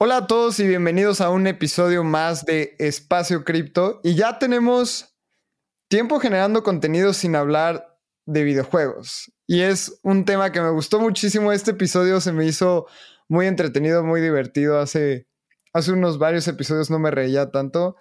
Hola a todos y bienvenidos a un episodio más de Espacio Cripto. Y ya tenemos tiempo generando contenido sin hablar de videojuegos. Y es un tema que me gustó muchísimo. Este episodio se me hizo muy entretenido, muy divertido. Hace, hace unos varios episodios no me reía tanto.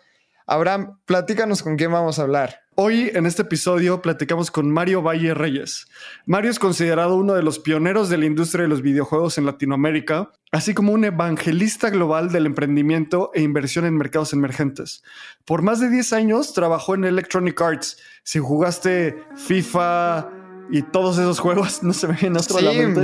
Abraham, platícanos con quién vamos a hablar. Hoy en este episodio platicamos con Mario Valle Reyes. Mario es considerado uno de los pioneros de la industria de los videojuegos en Latinoamérica, así como un evangelista global del emprendimiento e inversión en mercados emergentes. Por más de 10 años trabajó en Electronic Arts. Si jugaste FIFA, y todos esos juegos, no se me viene otro la mente.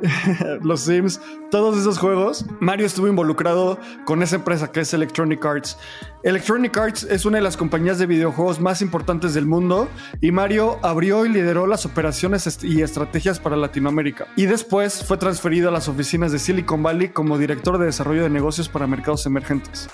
Los Sims, todos esos juegos. Mario estuvo involucrado con esa empresa que es Electronic Arts. Electronic Arts es una de las compañías de videojuegos más importantes del mundo y Mario abrió y lideró las operaciones y estrategias para Latinoamérica. Y después fue transferido a las oficinas de Silicon Valley como director de desarrollo de negocios para mercados emergentes.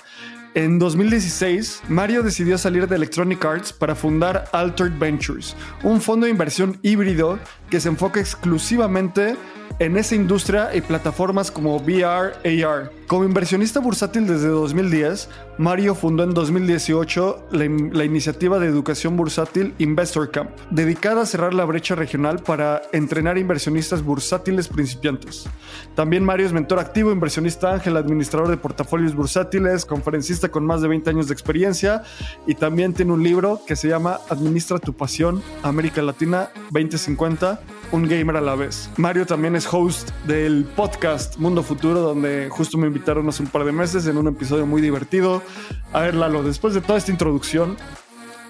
En 2016, Mario decidió salir de Electronic Arts para fundar Altered Ventures, un fondo de inversión híbrido que se enfoca exclusivamente en esa industria y plataformas como VR, AR. Como inversionista bursátil desde 2010, Mario fundó en 2018 la, la, iniciativa de educación bursátil Investor Camp, dedicada a cerrar la brecha regional para entrenar inversionistas bursátiles principiantes. También Mario es mentor activo, inversionista ángel, administrador de portafolios bursátiles, conferencista con más de 20 años de experiencia y también tiene un libro que se llama Administra tu pasión, América Latina 2050 un gamer a la vez. Mario también es host del podcast Mundo Futuro, donde justo me invitaron hace un par de meses en un episodio muy divertido. A ver, Lalo, después de toda esta introducción,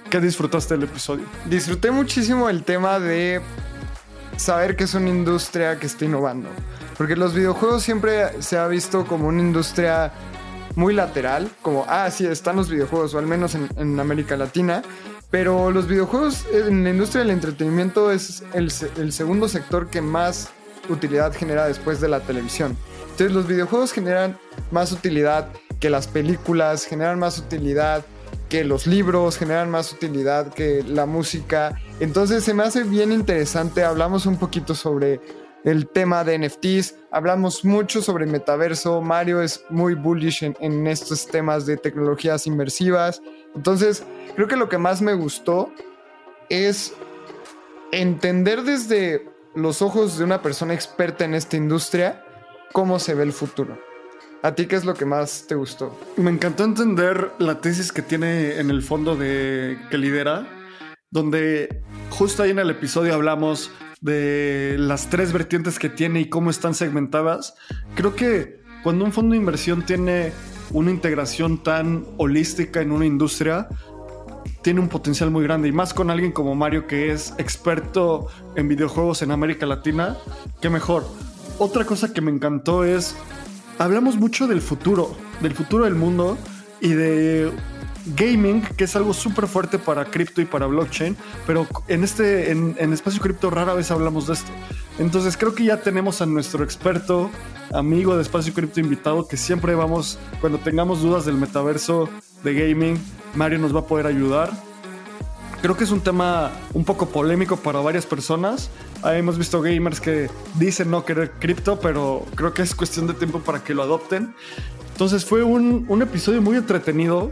¿qué disfrutaste del episodio? Disfruté muchísimo el tema de saber que es una industria que está innovando. Porque los videojuegos siempre se ha visto como una industria muy lateral, como, ah, sí, están los videojuegos, o al menos en, en América Latina, pero los videojuegos en la industria del entretenimiento es el, segundo sector que más utilidad genera después de la televisión. Entonces los videojuegos generan más utilidad que las películas, generan más utilidad que los libros, generan más utilidad que la música. Entonces se me hace bien interesante, hablamos un poquito sobre el tema de NFTs, hablamos mucho sobre metaverso, Mario es muy bullish en, estos temas de tecnologías inmersivas. Entonces, creo que lo que más me gustó es entender desde los ojos de una persona experta en esta industria cómo se ve el futuro. ¿A ti qué es lo que más te gustó? Me encantó entender la tesis que tiene en el fondo de que lidera, donde justo ahí en el episodio hablamos de las tres vertientes que tiene y cómo están segmentadas. Creo que cuando un fondo de inversión tiene una integración tan holística en una industria, tiene un potencial muy grande y más con alguien como Mario que es experto en videojuegos en América Latina, qué mejor. Otra cosa que me encantó es, hablamos mucho del futuro, del futuro del mundo y de gaming, que es algo súper fuerte para cripto y para blockchain, pero en este, en, en espacio cripto rara vez hablamos de esto. Entonces creo que ya tenemos a nuestro experto, amigo de espacio cripto invitado, que siempre vamos, cuando tengamos dudas del metaverso de gaming, Mario nos va a poder ayudar. Creo que es un tema un poco polémico para varias personas. hemos visto gamers que dicen no querer cripto, pero creo que es cuestión de tiempo para que lo adopten. Entonces fue un, un episodio muy entretenido.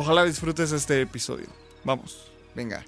Ojalá disfrutes este episodio. Vamos. Venga.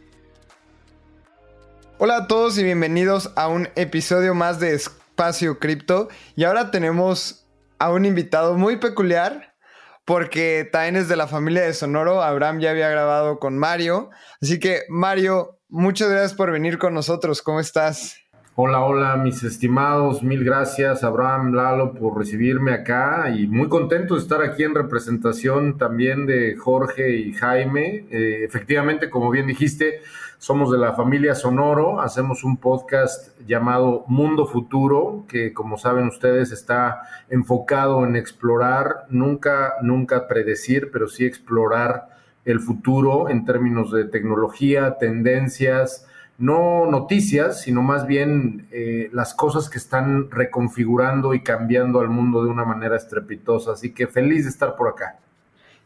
Hola a todos y bienvenidos a un episodio más de Espacio Cripto. Y ahora tenemos a un invitado muy peculiar porque también es de la familia de Sonoro. Abraham ya había grabado con Mario. Así que, Mario, muchas gracias por venir con nosotros. ¿Cómo estás? Hola, hola, mis estimados. Mil gracias, Abraham Lalo, por recibirme acá y muy contento de estar aquí en representación también de Jorge y Jaime. Eh, efectivamente, como bien dijiste, somos de la familia Sonoro, hacemos un podcast llamado Mundo Futuro, que como saben ustedes está enfocado en explorar, nunca, nunca predecir, pero sí explorar el futuro en términos de tecnología, tendencias, no noticias, sino más bien eh, las cosas que están reconfigurando y cambiando al mundo de una manera estrepitosa. Así que feliz de estar por acá.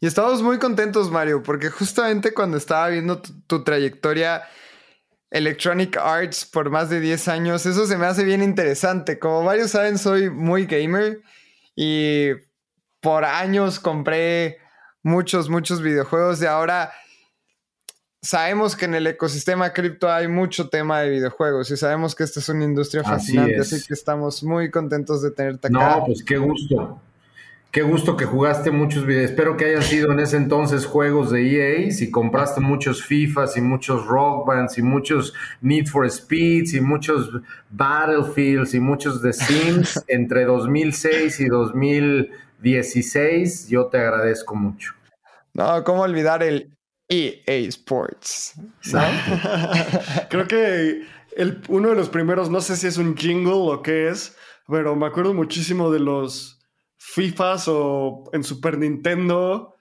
Y estamos muy contentos, Mario, porque justamente cuando estaba viendo tu, trayectoria Electronic Arts por más de 10 años, eso se me hace bien interesante. Como varios saben, soy muy gamer y por años compré muchos, muchos videojuegos y ahora sabemos que en el ecosistema cripto hay mucho tema de videojuegos y sabemos que esta es una industria fascinante, así, que estamos muy contentos de tenerte acá. No, pues qué gusto. Qué gusto que jugaste muchos videos. Espero que hayan sido en ese entonces juegos de EA. Si compraste muchos FIFAs y muchos Rock Bands y muchos Need for Speeds y muchos Battlefields y muchos The Sims entre 2006 y 2016, yo te agradezco mucho. No, ¿cómo olvidar el EA Sports. Creo que el, uno de los primeros, no sé si es un jingle o qué es, pero me acuerdo muchísimo de los FIFAs o en Super Nintendo.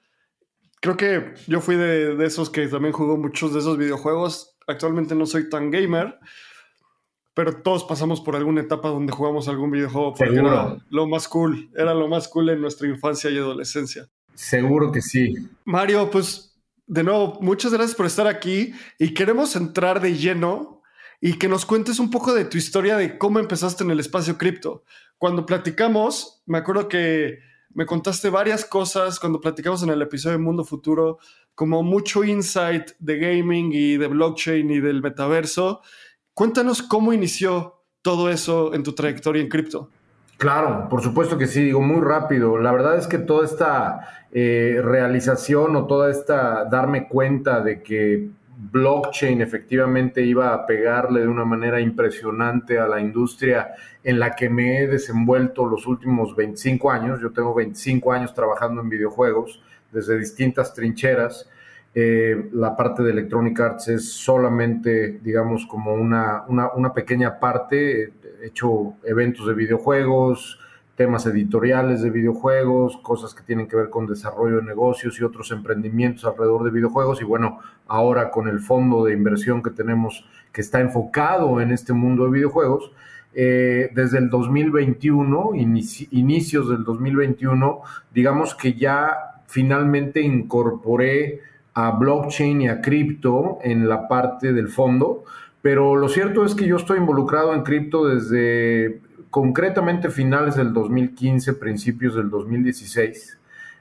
Creo que yo fui de, de esos que también jugó muchos de esos videojuegos. Actualmente no soy tan gamer, pero todos pasamos por alguna etapa donde jugamos algún videojuego porque era lo más cool, era lo más cool en nuestra infancia y adolescencia. Seguro que sí. Mario, pues de nuevo, muchas gracias por estar aquí y queremos entrar de lleno y que nos cuentes un poco de tu historia de cómo empezaste en el espacio cripto. Cuando platicamos, me acuerdo que me contaste varias cosas cuando platicamos en el episodio de Mundo Futuro, como mucho insight de gaming y de blockchain y del metaverso. Cuéntanos cómo inició todo eso en tu trayectoria en cripto. Claro, por supuesto que sí, digo muy rápido. La verdad es que toda esta eh, realización o toda esta darme cuenta de que blockchain efectivamente iba a pegarle de una manera impresionante a la industria en la que me he desenvuelto los últimos 25 años. Yo tengo 25 años trabajando en videojuegos desde distintas trincheras. Eh, la parte de Electronic Arts es solamente, digamos, como una, una, una pequeña parte hecho eventos de videojuegos, temas editoriales de videojuegos, cosas que tienen que ver con desarrollo de negocios y otros emprendimientos alrededor de videojuegos. Y bueno, ahora con el fondo de inversión que tenemos que está enfocado en este mundo de videojuegos, eh, desde el 2021, inicios del 2021, digamos que ya finalmente incorporé a blockchain y a cripto en la parte del fondo. Pero lo cierto es que yo estoy involucrado en cripto desde concretamente finales del 2015, principios del 2016,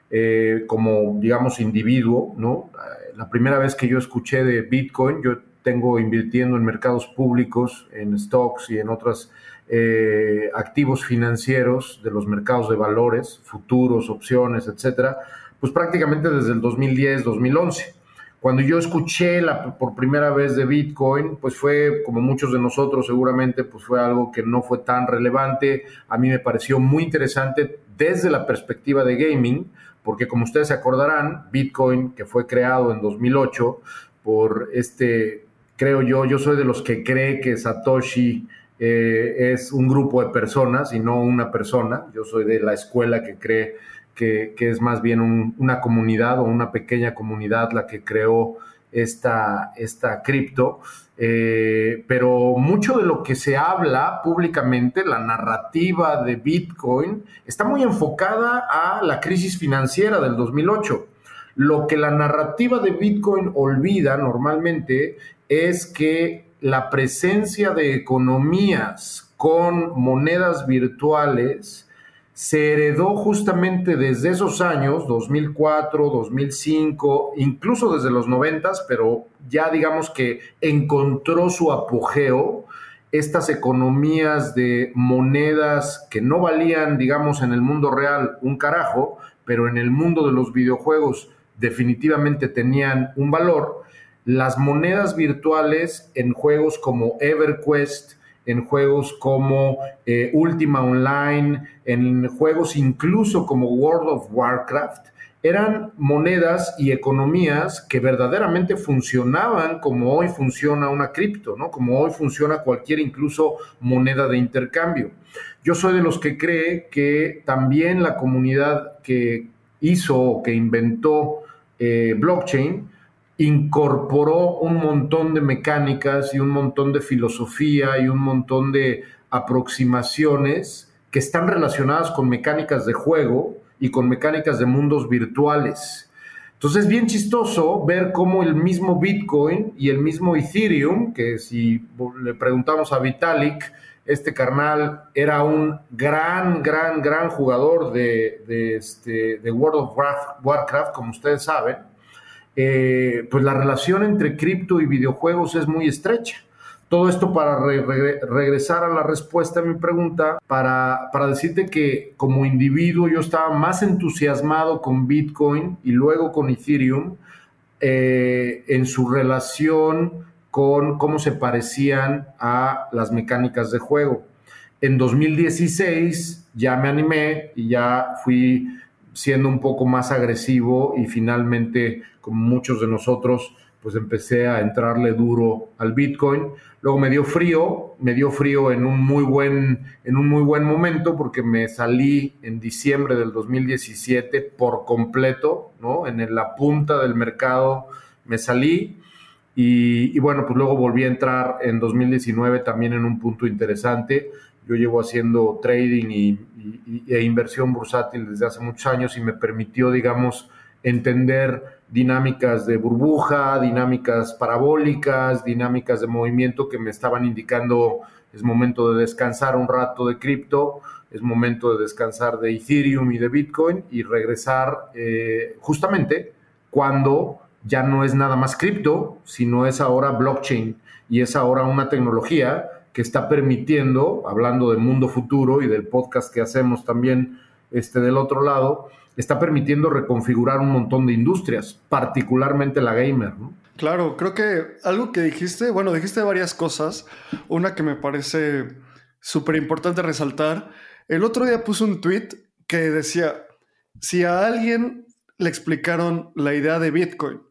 eh, como, digamos, individuo, ¿no? Eh, la primera vez que yo escuché de Bitcoin, yo tengo invirtiendo en mercados públicos, en stocks y en otros eh, activos financieros de los mercados de valores, futuros, opciones, etcétera, pues prácticamente desde el 2010, 2011. Cuando yo escuché la, por primera vez de Bitcoin, pues fue, como muchos de nosotros seguramente, pues fue algo que no fue tan relevante. A mí me pareció muy interesante desde la perspectiva de gaming, porque como ustedes se acordarán, Bitcoin, que fue creado en 2008 por este, creo yo, yo soy de los que cree que Satoshi eh, es un grupo de personas y no una persona. Yo soy de la escuela que cree que, es más bien una comunidad o una pequeña comunidad la que creó esta, esta cripto. Eh, pero mucho de lo que se habla públicamente, la narrativa de Bitcoin, está muy enfocada a la crisis financiera del 2008. Lo que la narrativa de Bitcoin olvida normalmente es que la presencia de economías con monedas virtuales se heredó justamente desde esos años, 2004, 2005, incluso desde los 90, pero ya digamos que encontró su apogeo estas economías de monedas que no valían, digamos, en el mundo real un carajo, pero en el mundo de los videojuegos definitivamente tenían un valor. Las monedas virtuales en juegos como EverQuest, en juegos como eh, Ultima Online, en juegos incluso como World of Warcraft, eran monedas y economías que verdaderamente funcionaban como hoy funciona una cripto, ¿no? Como hoy funciona cualquier incluso moneda de intercambio. Yo soy de los que cree que también la comunidad que hizo o que inventó eh, blockchain incorporó un montón de mecánicas y un montón de filosofía y un montón de aproximaciones que están relacionadas con mecánicas de juego y con mecánicas de mundos virtuales. Entonces es bien chistoso ver cómo el mismo Bitcoin y el mismo Ethereum, que si le preguntamos a Vitalik, este carnal era un gran, gran, gran jugador de, este, de World of Warcraft, como ustedes saben, eh, pues la relación entre cripto y videojuegos es muy estrecha. Todo esto para regresar a la respuesta a mi pregunta, para, para decirte que como individuo yo estaba más entusiasmado con Bitcoin y luego con Ethereum eh, en su relación con cómo se parecían a las mecánicas de juego. En 2016 ya me animé y ya fui siendo un poco más agresivo y finalmente, como muchos de nosotros, pues empecé a entrarle duro al Bitcoin. Luego me dio frío, me dio frío en un muy buen, en un muy buen momento porque me salí en diciembre del 2017 por completo, ¿no? En la punta del mercado me salí y, bueno, pues luego volví a entrar en 2019 también en un punto interesante. Yo llevo haciendo trading y, e inversión bursátil desde hace muchos años y me permitió, digamos, entender dinámicas de burbuja, dinámicas parabólicas, dinámicas de movimiento que me estaban indicando es momento de descansar un rato de cripto, es momento de descansar de Ethereum y de Bitcoin y regresar eh, justamente cuando ya no es nada más cripto, sino es ahora blockchain y es ahora una tecnología que está permitiendo, hablando del mundo futuro y del podcast que hacemos también este, del otro lado, está permitiendo reconfigurar un montón de industrias, particularmente la gamer. Claro, creo que algo que dijiste, bueno, dijiste varias cosas. Una que me parece súper importante resaltar. El otro día puse un tweet que decía, si a alguien le explicaron la idea de Bitcoin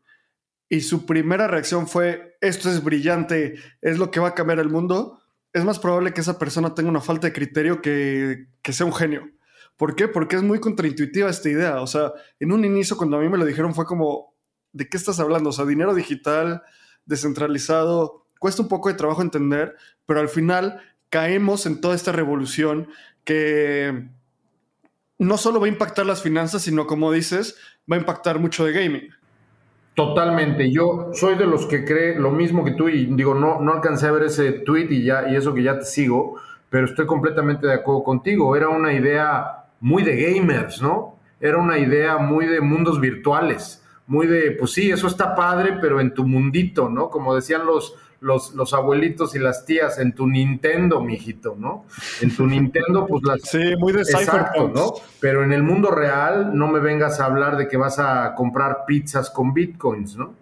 y su primera reacción fue, esto es brillante, es lo que va a cambiar el mundo, es más probable que esa persona tenga una falta de criterio que, que sea un genio. ¿Por qué? Porque es muy contraintuitiva esta idea. O sea, en un inicio cuando a mí me lo dijeron fue como, ¿de qué estás hablando? O sea, dinero digital, descentralizado, cuesta un poco de trabajo entender, pero al final caemos en toda esta revolución que no solo va a impactar las finanzas, sino como dices, va a impactar mucho de gaming. Totalmente. Yo soy de los que cree lo mismo que tú y digo, no, no alcancé a ver ese tweet y ya, y eso que ya te sigo, pero estoy completamente de acuerdo contigo. Era una idea muy de gamers, ¿no? Era una idea muy de mundos virtuales, muy de, pues sí, eso está padre, pero en tu mundito, ¿no? Como decían los, los, los abuelitos y las tías, en tu Nintendo, mijito, ¿no? En tu Nintendo, pues las... Sí, muy de Exacto, ¿no? Pero en el mundo real no me vengas a hablar de que vas a comprar pizzas con bitcoins, ¿no?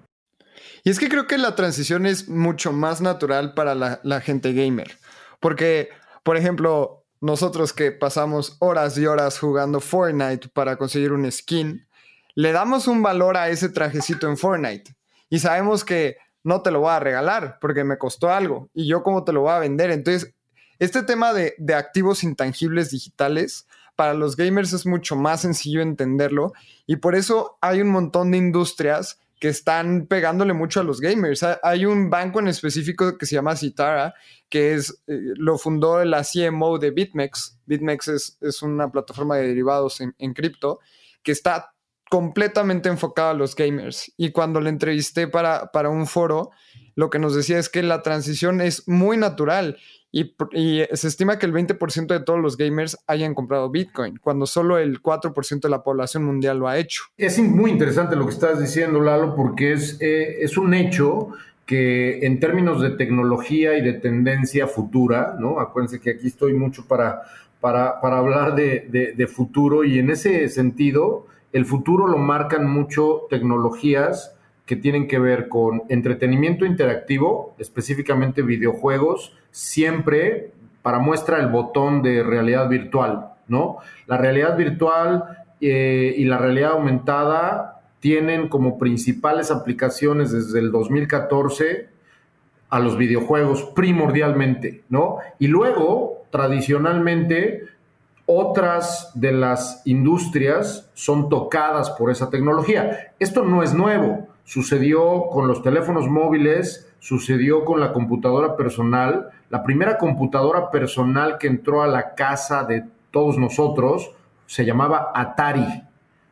Y es que creo que la transición es mucho más natural para la, la gente gamer. Porque, por ejemplo, nosotros que pasamos horas y horas jugando Fortnite para conseguir un skin, le damos un valor a ese trajecito en Fortnite y sabemos que no te lo voy a regalar porque me costó algo y yo cómo te lo voy a vender. Entonces, este tema de, activos intangibles digitales para los gamers es mucho más sencillo entenderlo y por eso hay un montón de industrias que están pegándole mucho a los gamers. Hay un banco en específico que se llama Citara, que es, eh, lo fundó la CMO de BitMEX. BitMEX es, una plataforma de derivados en, cripto que está completamente enfocada a los gamers. Y cuando le entrevisté para, para un foro, lo que nos decía es que la transición es muy natural y, se estima que el 20% de todos los gamers hayan comprado Bitcoin, cuando solo el 4% de la población mundial lo ha hecho. Es muy interesante lo que estás diciendo, Lalo, porque es, eh, es un hecho que en términos de tecnología y de tendencia futura, ¿no? Acuérdense que aquí estoy mucho para, para, para hablar de, de futuro y en ese sentido, el futuro lo marcan mucho tecnologías que tienen que ver con entretenimiento interactivo, específicamente videojuegos, siempre para muestra el botón de realidad virtual, ¿no? La realidad virtual eh, y la realidad aumentada tienen como principales aplicaciones desde el 2014 a los videojuegos primordialmente, ¿no? Y luego, tradicionalmente, otras de las industrias son tocadas por esa tecnología. Esto no es nuevo, sucedió con los teléfonos móviles, sucedió con la computadora personal. La primera computadora personal que entró a la casa de todos nosotros se llamaba Atari.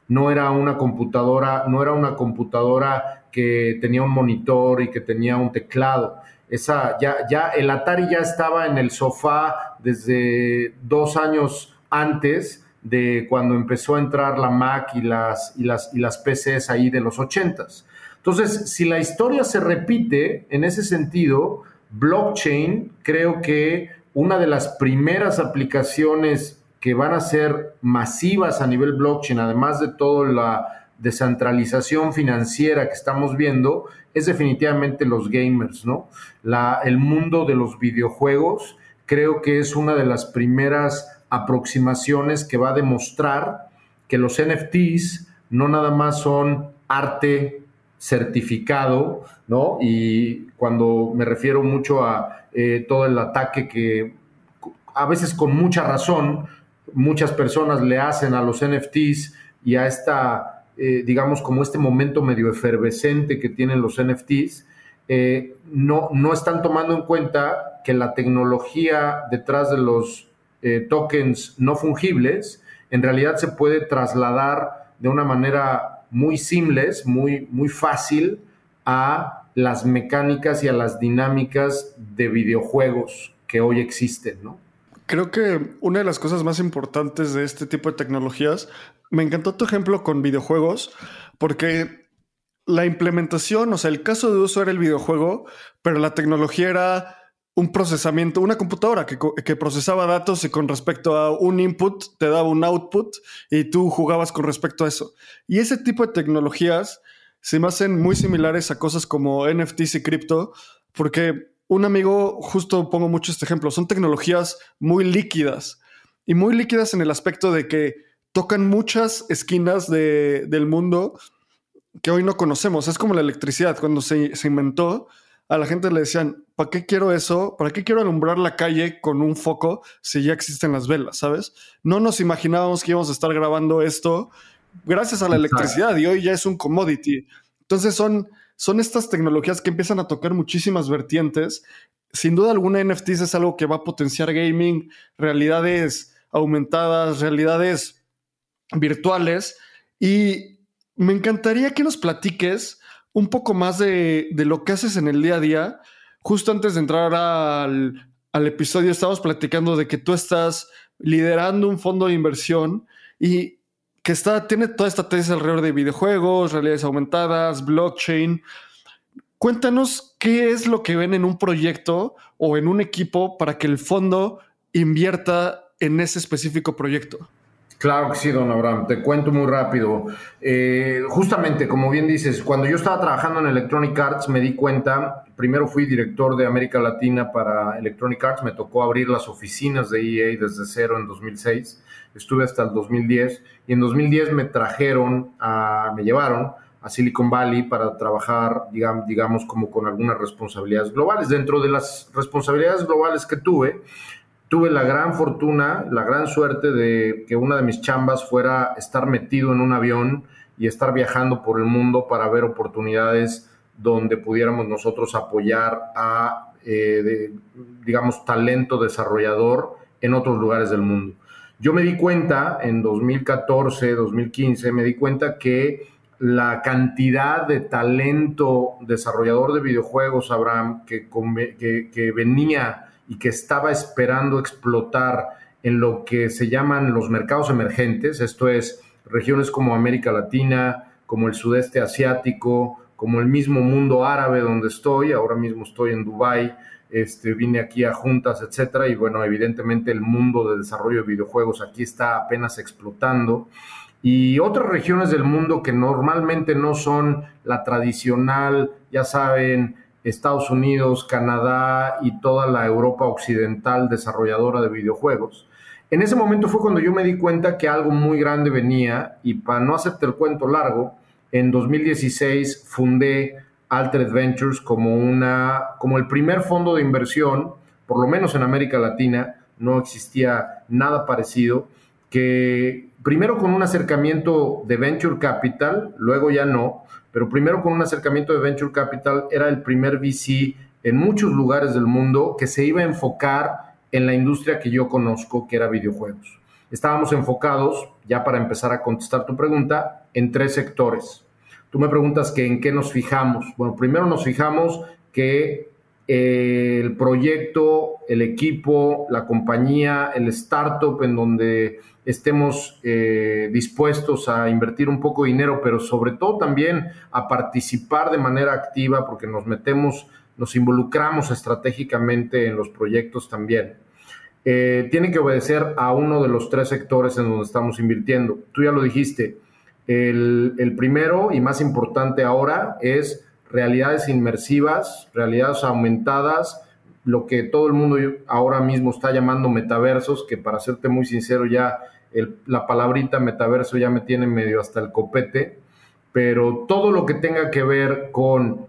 No era una computadora, no era una computadora que tenía un monitor y que tenía un teclado. Esa, ya, ya, el Atari ya estaba en el sofá desde dos años antes de cuando empezó a entrar la Mac y las, y las, y las PCs ahí de los ochentas. Entonces, si la historia se repite en ese sentido, blockchain creo que una de las primeras aplicaciones que van a ser masivas a nivel blockchain, además de toda la descentralización financiera que estamos viendo, es definitivamente los gamers, ¿no? La, el mundo de los videojuegos creo que es una de las primeras aproximaciones que va a demostrar que los NFTs no nada más son arte certificado, ¿no? Y cuando me refiero mucho a eh, todo el ataque que a veces con mucha razón muchas personas le hacen a los NFTs y a esta, eh, digamos, como este momento medio efervescente que tienen los NFTs, eh, no, no están tomando en cuenta que la tecnología detrás de los tokens no fungibles en realidad se puede trasladar de una manera muy simples, muy, muy fácil a las mecánicas y a las dinámicas de videojuegos que hoy existen, ¿no? Creo que una de las cosas más importantes de este tipo de tecnologías, me encantó tu ejemplo con videojuegos, porque la implementación, o sea, el caso de uso era el videojuego, pero la tecnología era un procesamiento, una computadora que, procesaba datos y con respecto a un input te daba un output y tú jugabas con respecto a eso. Y ese tipo de tecnologías se me hacen muy similares a cosas como NFTs y cripto, porque un amigo, justo pongo mucho este ejemplo, son tecnologías muy líquidas y muy líquidas en el aspecto de que tocan muchas esquinas del mundo que hoy no conocemos. Es como la electricidad, cuando se, se inventó a la gente le decían, ¿para qué quiero eso? ¿Para qué quiero alumbrar la calle con un foco si ya existen las velas, sabes? No nos imaginábamos que íbamos a estar grabando esto gracias a la electricidad y hoy ya es un commodity. Entonces son, son estas tecnologías que empiezan a tocar muchísimas vertientes. Sin duda alguna NFTs es algo que va a potenciar gaming, realidades aumentadas, realidades virtuales y me encantaría que nos platiques un poco más de, lo que haces en el día a día. Justo antes de entrar al, episodio, estábamos platicando de que tú estás liderando un fondo de inversión y que está, tiene toda esta tesis alrededor de videojuegos, realidades aumentadas, blockchain. Cuéntanos qué es lo que ven en un proyecto o en un equipo para que el fondo invierta en ese específico proyecto. Claro que sí, don Abraham. Te cuento muy rápido. Eh, justamente, como bien dices, cuando yo estaba trabajando en Electronic Arts me di cuenta, primero fui director de América Latina para Electronic Arts, me tocó abrir las oficinas de EA desde cero en 2006, estuve hasta el 2010 y en 2010 me trajeron, me llevaron a Silicon Valley para trabajar, digamos, digamos, como con algunas responsabilidades globales. Dentro de las responsabilidades globales que tuve, tuve la gran fortuna, la gran suerte de que una de mis chambas fuera estar metido en un avión y estar viajando por el mundo para ver oportunidades donde pudiéramos nosotros apoyar a, eh, digamos, talento desarrollador en otros lugares del mundo. Yo me di cuenta en 2014, 2015, me di cuenta que la cantidad de talento desarrollador de videojuegos, Abraham, que, venía y que estaba esperando explotar en lo que se llaman los mercados emergentes, esto es regiones como América Latina, como el sudeste asiático, como el mismo mundo árabe donde estoy, ahora mismo estoy en Dubái, este, vine aquí a juntas, etcétera, y bueno, evidentemente el mundo de desarrollo de videojuegos aquí está apenas explotando. Y otras regiones del mundo que normalmente no son la tradicional, ya saben, Estados Unidos, Canadá y toda la Europa occidental desarrolladora de videojuegos, En ese momento fue cuando yo me di cuenta que algo muy grande venía y para no hacerte el cuento largo, en 2016 fundé Altered Ventures como, una, como el primer fondo de inversión, por lo menos en América Latina, no existía nada parecido, que primero con un acercamiento de Venture Capital, luego ya no, pero primero con un acercamiento de Venture Capital era el primer VC en muchos lugares del mundo que se iba a enfocar en la industria que yo conozco, que era videojuegos. Estábamos enfocados, ya para empezar a contestar tu pregunta, en tres sectores. Tú me preguntas que en qué nos fijamos. Bueno, primero nos fijamos que el proyecto, el equipo, la compañía, el startup en donde estemos eh, dispuestos a invertir un poco de dinero, pero sobre todo también a participar de manera activa porque nos metemos nos involucramos estratégicamente en los proyectos también. Eh, tiene que obedecer a uno de los tres sectores en donde estamos invirtiendo. Tú ya lo dijiste, el, el primero y más importante ahora es realidades inmersivas, realidades aumentadas, lo que todo el mundo ahora mismo está llamando metaversos, que para serte muy sincero ya la palabrita metaverso ya me tiene medio hasta el copete, pero todo lo que tenga que ver con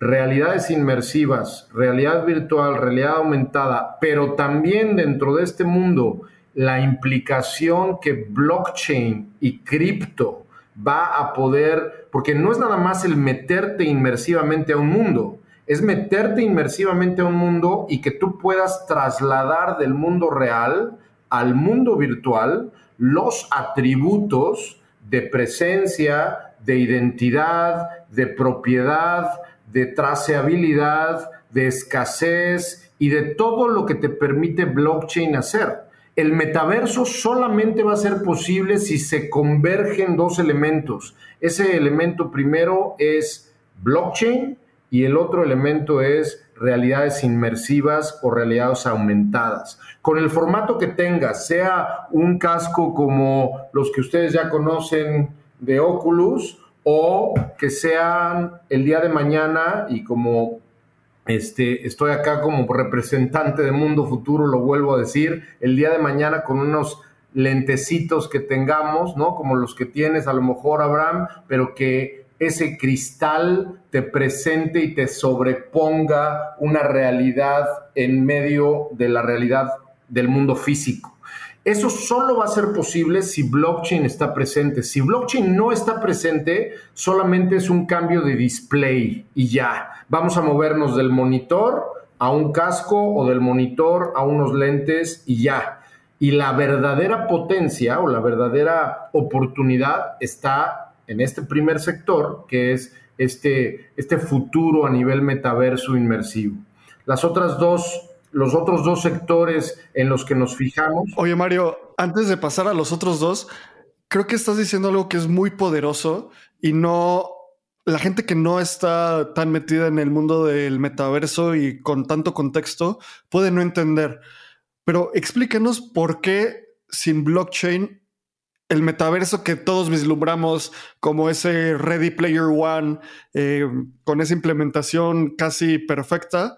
realidades inmersivas, realidad virtual, realidad aumentada, pero también dentro de este mundo la implicación que blockchain y cripto va a poder, porque no es nada más el meterte inmersivamente a un mundo, es meterte inmersivamente a un mundo y que tú puedas trasladar del mundo real al mundo virtual los atributos de presencia, de identidad, de propiedad, de traceabilidad, de escasez y de todo lo que te permite blockchain hacer. El metaverso solamente va a ser posible si se convergen dos elementos. Ese elemento primero es blockchain y el otro elemento es realidades inmersivas o realidades aumentadas. Con el formato que tengas, sea un casco como los que ustedes ya conocen de Oculus o que sean el día de mañana y como este, estoy acá como representante de Mundo Futuro, lo vuelvo a decir, el día de mañana con unos lentecitos que tengamos, ¿no? Como los que tienes a lo mejor, Abraham, pero que ese cristal te presente y te sobreponga una realidad en medio de la realidad del mundo físico. Eso solo va a ser posible si blockchain está presente. Si blockchain no está presente, solamente es un cambio de display y ya. Vamos a movernos del monitor a un casco o del monitor a unos lentes y ya. Y la verdadera potencia o la verdadera oportunidad está en este primer sector, que es este, este futuro a nivel metaverso inmersivo. Las otras dos los otros dos sectores en los que nos fijamos. Oye, Mario, antes de pasar a los otros dos, creo que estás diciendo algo que es muy poderoso y no la gente que no está tan metida en el mundo del metaverso y con tanto contexto puede no entender. Pero explíquenos por qué sin blockchain el metaverso que todos vislumbramos como ese Ready Player One, eh, con esa implementación casi perfecta,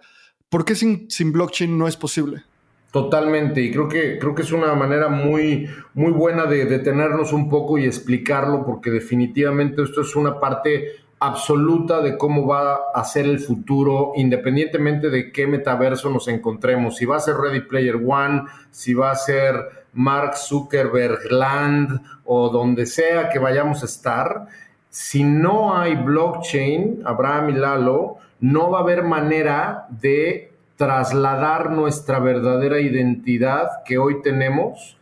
¿Por qué sin, blockchain no es posible? Totalmente, y creo que, creo que es una manera muy, muy buena de detenernos un poco y explicarlo, porque definitivamente esto es una parte absoluta de cómo va a ser el futuro, independientemente de qué metaverso nos encontremos. Si va a ser Ready Player One, si va a ser Mark Zuckerberg Land o donde sea que vayamos a estar, si no hay blockchain, Abraham y Lalo, no va a haber manera de trasladar nuestra verdadera identidad que hoy tenemos.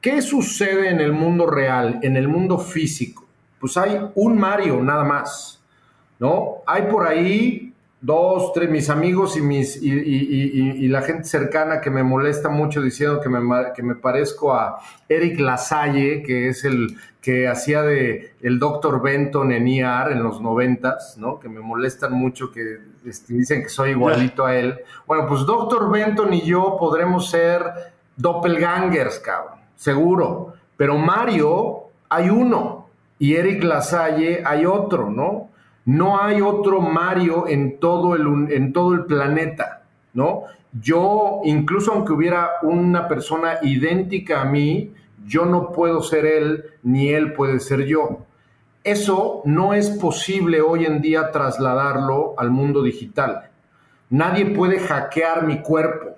¿Qué sucede en el mundo real, en el mundo físico? Pues hay un Mario nada más, ¿no? Hay por ahí dos, tres, mis amigos y, mis, y, la gente cercana que me molesta mucho diciendo que me, que me parezco a Eric Lasalle, que es el que hacía de el Dr. Benton en ER en los noventas, ¿no? Que me molestan mucho, que este, dicen que soy igualito a él. Bueno, pues Dr. Benton y yo podremos ser doppelgangers, cabrón, seguro. Pero Mario hay uno y Eric Lasalle hay otro, ¿no? No hay otro Mario en todo el, en todo el planeta, ¿no? Yo, incluso aunque hubiera una persona idéntica a mí, yo no puedo ser él, ni él puede ser yo. Eso no es posible hoy en día trasladarlo al mundo digital. Nadie puede hackear mi cuerpo.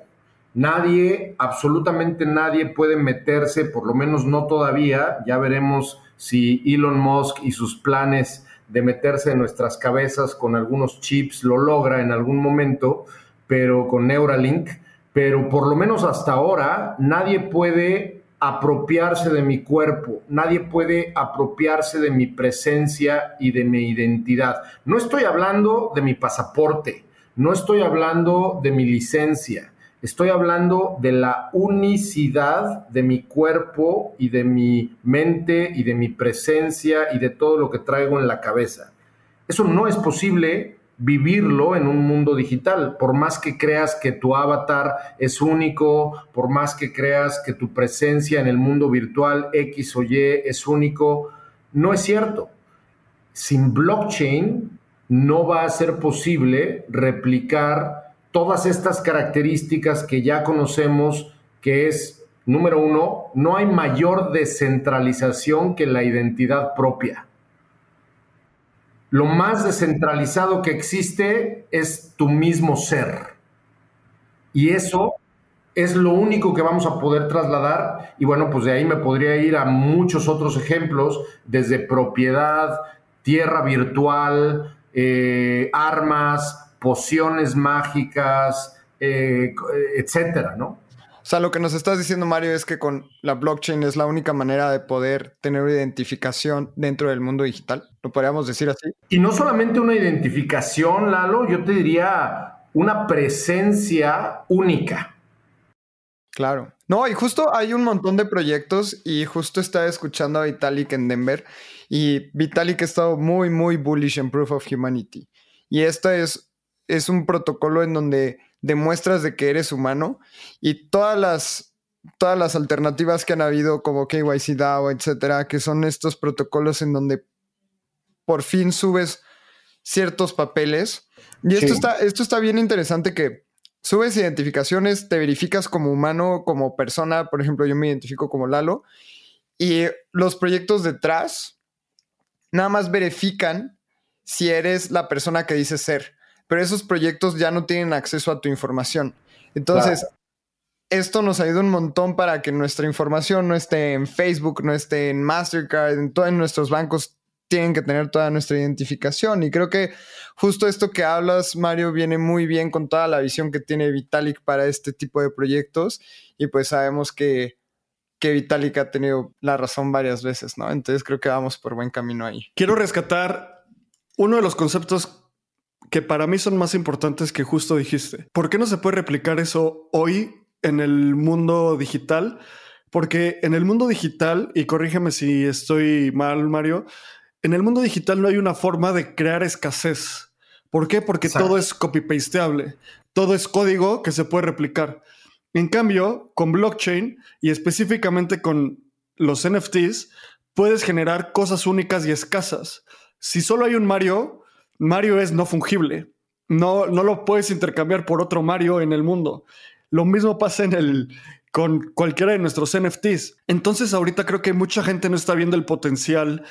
Nadie, absolutamente nadie puede meterse, por lo menos no todavía. Ya veremos si Elon Musk y sus planes de meterse en nuestras cabezas con algunos chips lo logra en algún momento, pero con Neuralink. Pero por lo menos hasta ahora nadie puede apropiarse de mi cuerpo, nadie puede apropiarse de mi presencia y de mi identidad. No estoy hablando de mi pasaporte, no estoy hablando de mi licencia, estoy hablando de la unicidad de mi cuerpo y de mi mente y de mi presencia y de todo lo que traigo en la cabeza. Eso no es posible vivirlo en un mundo digital. Por más que creas que tu avatar es único, por más que creas que tu presencia en el mundo virtual X o Y es único, no es cierto. Sin blockchain no va a ser posible replicar todas estas características que ya conocemos, que es, número uno, no hay mayor descentralización que la identidad propia lo más descentralizado que existe es tu mismo ser. Y eso es lo único que vamos a poder trasladar. Y bueno, pues de ahí me podría ir a muchos otros ejemplos, desde propiedad, tierra virtual, eh, armas, pociones mágicas, eh, etcétera, ¿no? O sea, lo que nos estás diciendo, Mario, es que con la blockchain es la única manera de poder tener una identificación dentro del mundo digital. ¿Lo podríamos decir así? Y no solamente una identificación, Lalo, yo te diría una presencia única. Claro. No, y justo hay un montón de proyectos y justo estaba escuchando a Vitalik en Denver y Vitalik ha estado muy, muy bullish en Proof of Humanity. Y esto es, es un protocolo en donde demuestras de que eres humano y todas las, todas las alternativas que han habido como KYC DAO, etcétera, que son estos protocolos en donde por fin subes ciertos papeles. Y esto, está, esto está bien interesante que subes identificaciones, te verificas como humano, como persona, por ejemplo, yo me identifico como Lalo, y los proyectos detrás nada más verifican si eres la persona que dices ser pero esos proyectos ya no tienen acceso a tu información. Entonces, esto nos ayuda un montón para que nuestra información no esté en Facebook, no esté en Mastercard, en todos nuestros bancos tienen que tener toda nuestra identificación. Y creo que justo esto que hablas, Mario, viene muy bien con toda la visión que tiene Vitalik para este tipo de proyectos. Y pues sabemos que, que Vitalik ha tenido la razón varias veces, ¿no? Entonces creo que vamos por buen camino ahí. Quiero rescatar uno de los conceptos que para mí son más importantes que justo dijiste. ¿Por qué no se puede replicar eso hoy en el mundo digital? Porque en el mundo digital, y corrígeme si estoy mal, Mario, en el mundo digital no hay una forma de crear escasez. ¿Por qué? Porque todo es copy-pasteable. Todo es código que se puede replicar. En cambio, con blockchain y específicamente con los NFTs, puedes generar cosas únicas y escasas. Si solo hay un Mario, Mario es no fungible. No, no lo puedes intercambiar por otro Mario en el mundo. Lo mismo pasa en el, con cualquiera de nuestros NFTs. Entonces ahorita creo que mucha gente no está viendo el potencial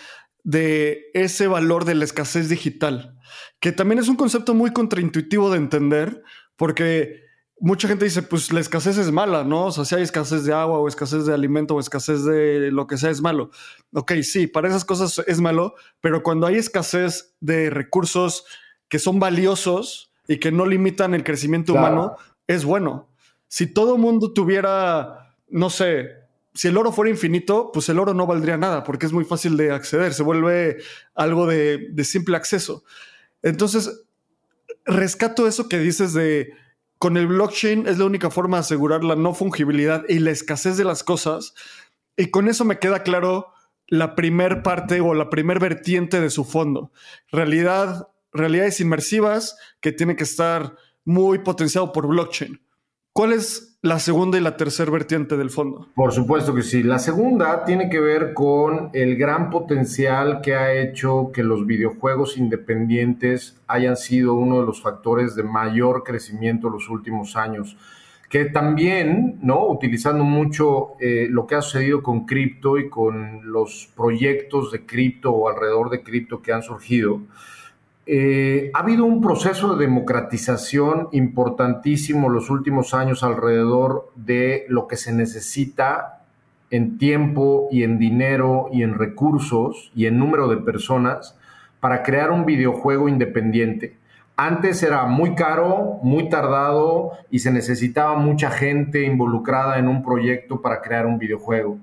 de ese valor de la escasez digital, que también es un concepto muy contraintuitivo de entender, porque mucha gente dice, pues la escasez es mala, ¿no? O sea, si hay escasez de agua o escasez de alimento o escasez de lo que sea, es malo. Ok, sí, para esas cosas es malo, pero cuando hay escasez de recursos que son valiosos y que no limitan el crecimiento humano, es bueno. Si todo mundo tuviera, no sé, si el oro fuera infinito, pues el oro no valdría nada porque es muy fácil de acceder, se vuelve algo de, de simple acceso. Entonces, rescato eso que dices de con el blockchain es la única forma de asegurar la no fungibilidad y la escasez de las cosas. Y con eso me queda claro la primer parte o la primer vertiente de su fondo. Realidad, realidades inmersivas que tiene que estar muy potenciado por blockchain. ¿Cuál es la segunda y la tercera vertiente del fondo? Por supuesto que sí. La segunda tiene que ver con el gran potencial que ha hecho que los videojuegos independientes hayan sido uno de los factores de mayor crecimiento en los últimos años. Que también, ¿no? Utilizando mucho eh, lo que ha sucedido con cripto y con los proyectos de cripto o alrededor de cripto que han surgido, eh, ha habido un proceso de democratización importantísimo los últimos años alrededor de lo que se necesita en tiempo y en dinero y en recursos y en número de personas para crear un videojuego independiente. Antes era muy caro, muy tardado y se necesitaba mucha gente involucrada en un proyecto para crear un videojuego.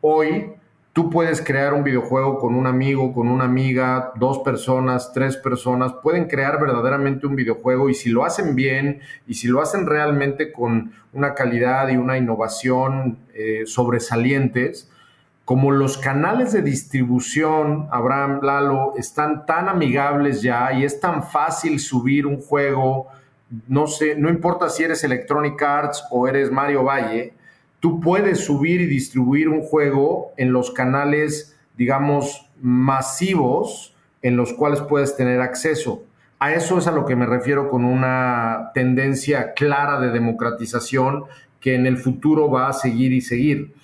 Hoy Tú puedes crear un videojuego con un amigo, con una amiga, dos personas, tres personas, pueden crear verdaderamente un videojuego y si lo hacen bien y si lo hacen realmente con una calidad y una innovación eh, sobresalientes, como los canales de distribución, Abraham, Lalo, están tan amigables ya y es tan fácil subir un juego, no sé, no importa si eres Electronic Arts o eres Mario Valle, tú puedes subir y distribuir un juego en los canales, digamos, masivos en los cuales puedes tener acceso. A eso es a lo que me refiero con una tendencia clara de democratización que en el futuro va a seguir y seguir.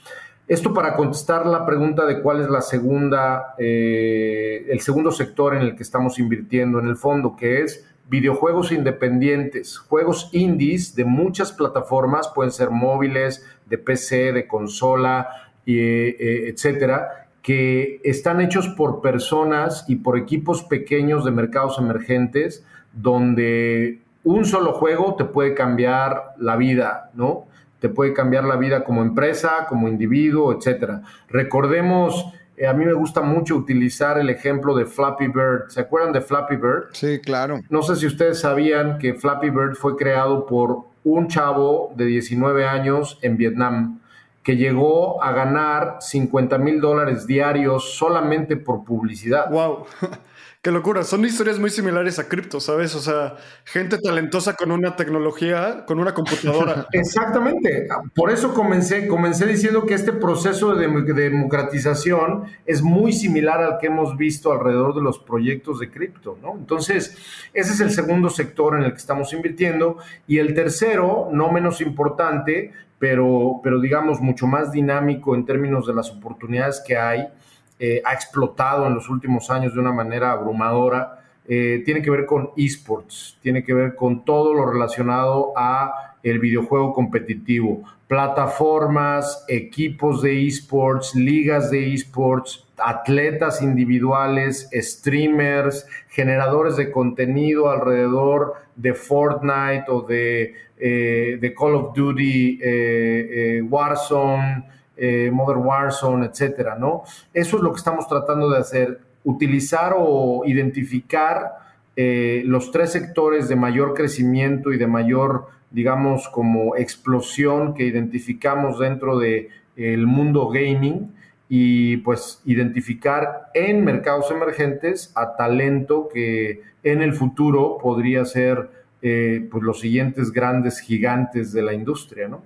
Esto para contestar la pregunta de cuál es la segunda, eh, el segundo sector en el que estamos invirtiendo en el fondo, que es videojuegos independientes, juegos indies de muchas plataformas, pueden ser móviles, de PC, de consola, eh, etcétera, que están hechos por personas y por equipos pequeños de mercados emergentes, donde un solo juego te puede cambiar la vida, ¿no? Te puede cambiar la vida como empresa, como individuo, etcétera. Recordemos eh, a mí me gusta mucho utilizar el ejemplo de Flappy Bird. ¿Se acuerdan de Flappy Bird? Sí, claro. No sé si ustedes sabían que Flappy Bird fue creado por un chavo de 19 años en Vietnam que llegó a ganar 50 mil dólares diarios solamente por publicidad. ¡Wow! Qué locura. Son historias muy similares a cripto, ¿sabes? O sea, gente talentosa con una tecnología, con una computadora. Exactamente. Por eso comencé, comencé diciendo que este proceso de democratización es muy similar al que hemos visto alrededor de los proyectos de cripto, ¿no? Entonces, ese es el segundo sector en el que estamos invirtiendo. Y el tercero, no menos importante, pero, pero digamos mucho más dinámico en términos de las oportunidades que hay, eh, ha explotado en los últimos años de una manera abrumadora, eh, tiene que ver con esports, tiene que ver con todo lo relacionado a el videojuego competitivo, plataformas, equipos de esports, ligas de esports, atletas individuales, streamers, generadores de contenido alrededor de Fortnite o de, eh, de Call of Duty, Warzone, eh, Modern Warzone, etcétera, ¿no? Eso es lo que estamos tratando de hacer, utilizar o identificar eh, los tres sectores de mayor crecimiento y de mayor, digamos, como explosión que identificamos dentro del el mundo gaming y pues identificar en mercados emergentes a talento que en el futuro podría ser eh, pues los siguientes grandes gigantes de la industria, ¿no?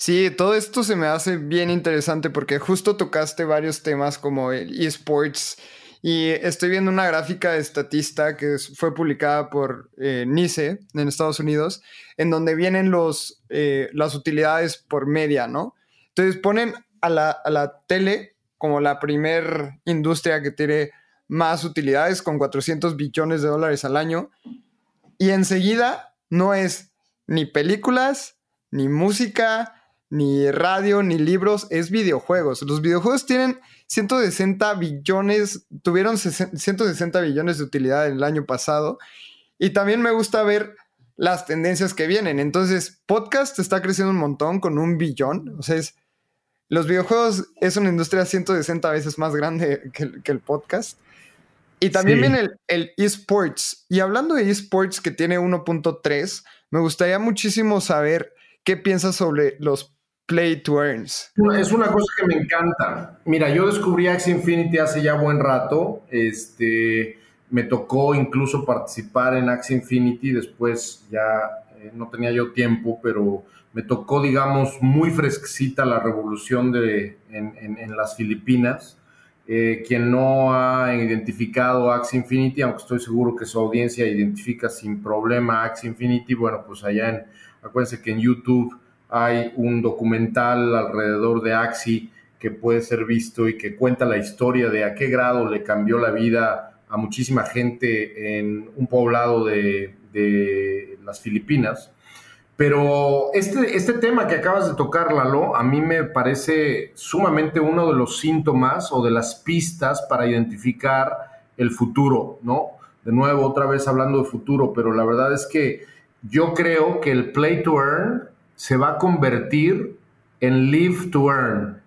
Sí, todo esto se me hace bien interesante porque justo tocaste varios temas como el esports y estoy viendo una gráfica de estatista que fue publicada por eh, NICE en Estados Unidos, en donde vienen los, eh, las utilidades por media, ¿no? Entonces ponen a la, a la tele como la primer industria que tiene más utilidades con 400 billones de dólares al año y enseguida no es ni películas, ni música, ni radio, ni libros, es videojuegos. Los videojuegos tienen 160 billones, tuvieron 160 billones de utilidad el año pasado. Y también me gusta ver las tendencias que vienen. Entonces, podcast está creciendo un montón con un billón. O sea, es, los videojuegos es una industria 160 veces más grande que, el podcast. Y también viene el, esports. Y hablando de esports que tiene 1.3, me gustaría muchísimo saber qué piensas sobre los Play to Earns. Es una cosa que me encanta. Mira, yo descubrí Axie Infinity hace ya buen rato. Este, me tocó incluso participar en Axie Infinity. Después ya eh, no tenía yo tiempo, pero me tocó, digamos, muy fresquecita la revolución de, en, las Filipinas. Eh, quien no ha identificado Axie Infinity, aunque estoy seguro que su audiencia identifica sin problema Axie Infinity, bueno, pues allá en, acuérdense que en YouTube hay un documental alrededor de Axie que puede ser visto y que cuenta la historia de a qué grado le cambió la vida a muchísima gente en un poblado de, de las Filipinas. Pero este, este tema que acabas de tocar, Lalo, a mí me parece sumamente uno de los síntomas o de las pistas para identificar el futuro, ¿no? De nuevo, otra vez hablando de futuro, pero la verdad es que yo creo que el play to earn se va a convertir en live to earn.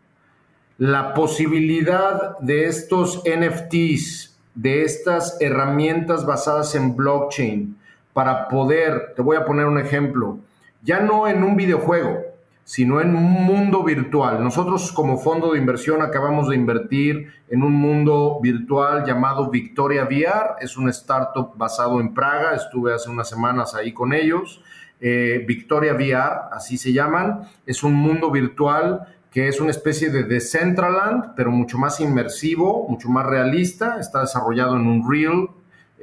La posibilidad de estos NFTs, de estas herramientas basadas en blockchain, para poder, te voy a poner un ejemplo, ya no en un videojuego, sino en un mundo virtual. Nosotros como fondo de inversión acabamos de invertir en un mundo virtual llamado Victoria VR. Es un startup basado en Praga. Estuve hace unas semanas ahí con ellos. Eh, Victoria VR, así se llaman. Es un mundo virtual que es una especie de Decentraland, pero mucho más inmersivo, mucho más realista. Está desarrollado en un Unreal,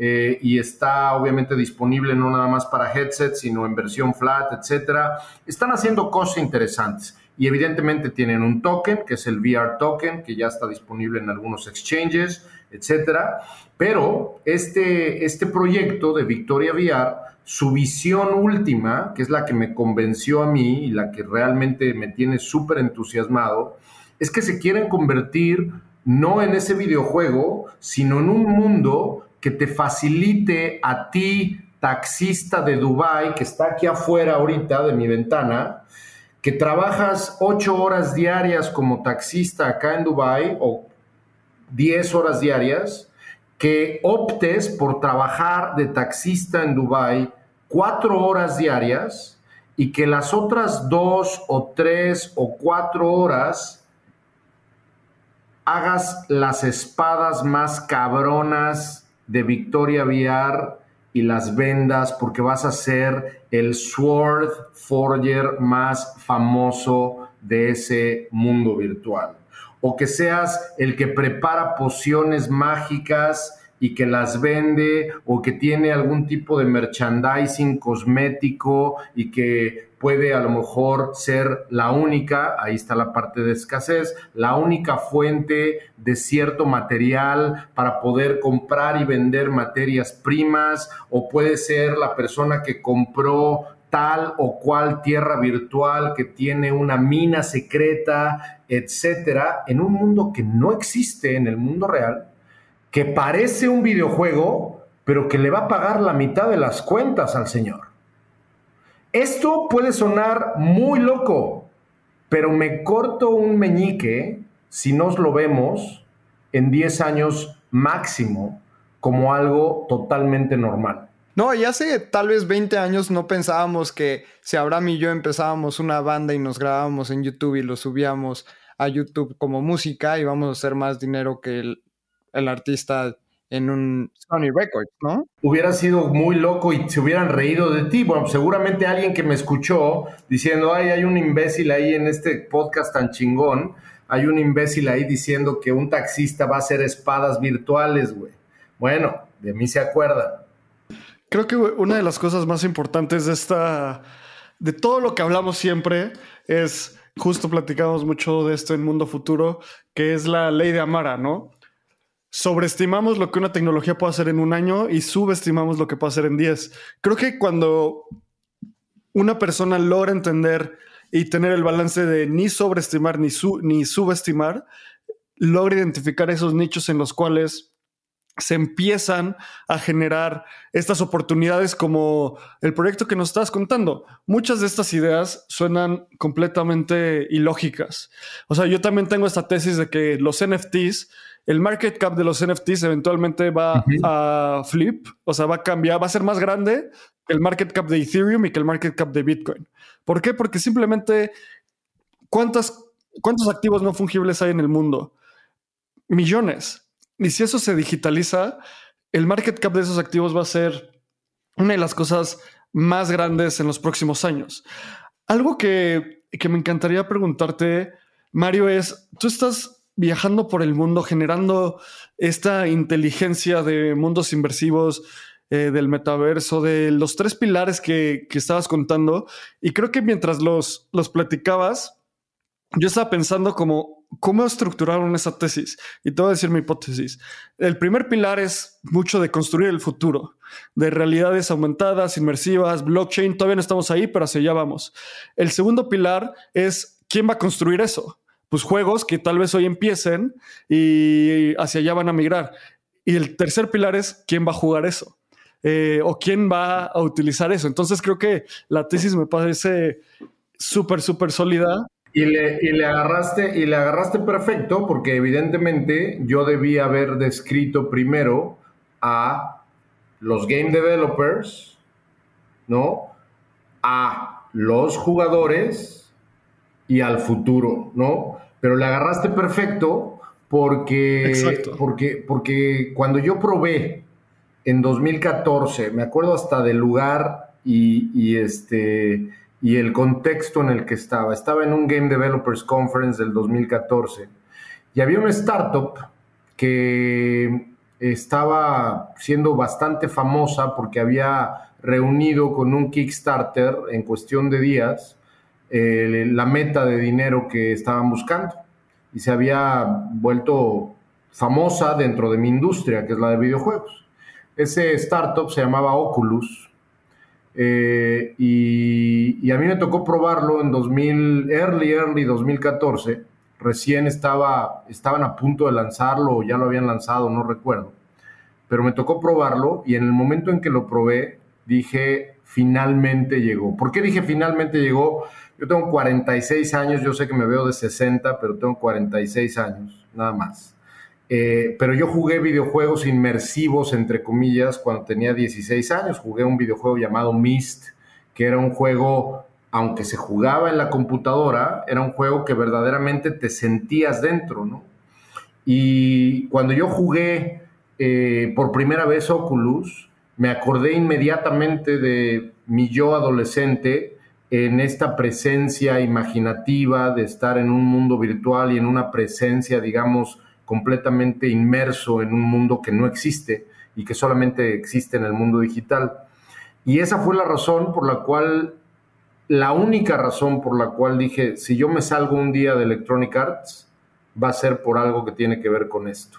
eh, y está obviamente disponible no nada más para headsets, sino en versión flat, etcétera. Están haciendo cosas interesantes y evidentemente tienen un token, que es el VR token, que ya está disponible en algunos exchanges, etcétera. Pero este, este proyecto de Victoria VR, su visión última, que es la que me convenció a mí y la que realmente me tiene súper entusiasmado, es que se quieren convertir no en ese videojuego, sino en un mundo que te facilite a ti, taxista de Dubai, que está aquí afuera ahorita de mi ventana, que trabajas ocho horas diarias como taxista acá en Dubai o diez horas diarias, que optes por trabajar de taxista en Dubai cuatro horas diarias y que las otras dos o tres o cuatro horas hagas las espadas más cabronas de Victoria VR y las vendas porque vas a ser el Sword Forger más famoso de ese mundo virtual. O que seas el que prepara pociones mágicas y que las vende o que tiene algún tipo de merchandising cosmético y que puede a lo mejor ser la única, ahí está la parte de escasez, la única fuente de cierto material para poder comprar y vender materias primas o puede ser la persona que compró tal o cual tierra virtual que tiene una mina secreta, etcétera, en un mundo que no existe en el mundo real que parece un videojuego, pero que le va a pagar la mitad de las cuentas al señor. Esto puede sonar muy loco, pero me corto un meñique si nos lo vemos en 10 años máximo como algo totalmente normal. No, y hace tal vez 20 años no pensábamos que si Abraham y yo empezábamos una banda y nos grabábamos en YouTube y lo subíamos a YouTube como música, íbamos a hacer más dinero que el, el artista en un Sony Records, ¿no? Hubiera sido muy loco y se hubieran reído de ti. Bueno, seguramente alguien que me escuchó diciendo, ay, hay un imbécil ahí en este podcast tan chingón, hay un imbécil ahí diciendo que un taxista va a hacer espadas virtuales, güey. Bueno, de mí se acuerda. Creo que una de las cosas más importantes de esta, de todo lo que hablamos siempre, es, justo platicamos mucho de esto en Mundo Futuro, que es la ley de Amara, ¿no? sobreestimamos lo que una tecnología puede hacer en un año y subestimamos lo que puede hacer en 10. Creo que cuando una persona logra entender y tener el balance de ni sobreestimar ni, ni subestimar, logra identificar esos nichos en los cuales se empiezan a generar estas oportunidades como el proyecto que nos estás contando. Muchas de estas ideas suenan completamente ilógicas. O sea, yo también tengo esta tesis de que los NFTs el market cap de los NFTs eventualmente va a flip, o sea, va a cambiar, va a ser más grande que el market cap de Ethereum y que el market cap de Bitcoin. ¿Por qué? Porque simplemente, ¿cuántas, ¿cuántos activos no fungibles hay en el mundo? Millones. Y si eso se digitaliza, el market cap de esos activos va a ser una de las cosas más grandes en los próximos años. algo que, que me encantaría preguntarte, Mario, es, tú estás viajando por el mundo generando esta inteligencia de mundos inversivos, eh, del metaverso, de los tres pilares que, que, estabas contando. Y creo que mientras los, los platicabas, yo estaba pensando como cómo estructuraron esa tesis. Y te voy a decir mi hipótesis. El primer pilar es mucho de construir el futuro, de realidades aumentadas, inmersivas, blockchain. Todavía no estamos ahí, pero hacia allá vamos. El segundo pilar es quién va a construir eso. Pues juegos que tal vez hoy empiecen y hacia allá van a migrar. Y el tercer pilar es quién va a jugar eso. Eh, o quién va a utilizar eso. Entonces creo que la tesis me parece súper, súper sólida. Y le, y le, agarraste, y le agarraste perfecto, porque evidentemente yo debía haber descrito primero a los game developers, ¿no? A los jugadores y al futuro, ¿no? Pero le agarraste perfecto porque, porque, porque cuando yo probé en 2014, me acuerdo hasta del lugar y, este, y el contexto en el que estaba. Estaba en un Game Developers Conference del 2014 y había una startup que estaba siendo bastante famosa porque había reunido con un Kickstarter en cuestión de días eh, la meta de dinero que estaban buscando y se había vuelto famosa dentro de mi industria, que es la de videojuegos. Ese startup se llamaba Oculus. Eh, y, a mí me tocó probarlo en 2000, early, early 2014. Recién estaba, estaban a punto de lanzarlo o ya lo habían lanzado, no recuerdo. Pero me tocó probarlo y en el momento en que lo probé, dije, finalmente llegó. ¿Por qué dije finalmente llegó? Yo tengo 46 años, yo sé que me veo de 60, pero tengo 46 años, nada más. Eh, pero yo jugué videojuegos inmersivos, entre comillas, cuando tenía 16 años. Jugué un videojuego llamado Myst, que era un juego, aunque se jugaba en la computadora, era un juego que verdaderamente te sentías dentro. Y cuando yo jugué eh, por primera vez Oculus, me acordé inmediatamente de mi yo adolescente en esta presencia imaginativa de estar en un mundo virtual y en una presencia, digamos, completamente inmerso en un mundo que no existe y que solamente existe en el mundo digital. Y esa fue la razón por la cual, la única razón por la cual dije, si yo me salgo un día de Electronic Arts, va a ser por algo que tiene que ver con esto.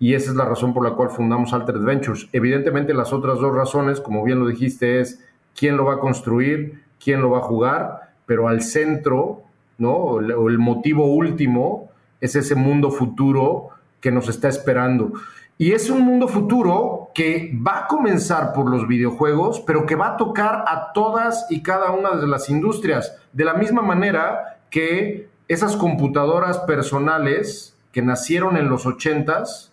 Y esa es la razón por la cual fundamos Altered Ventures. Evidentemente las otras dos razones, como bien lo dijiste, es quién lo va a construir, quién lo va a jugar, pero al centro, ¿no? O el motivo último es ese mundo futuro que nos está esperando. Y es un mundo futuro que va a comenzar por los videojuegos, pero que va a tocar a todas y cada una de las industrias. De la misma manera que esas computadoras personales que nacieron en los ochentas,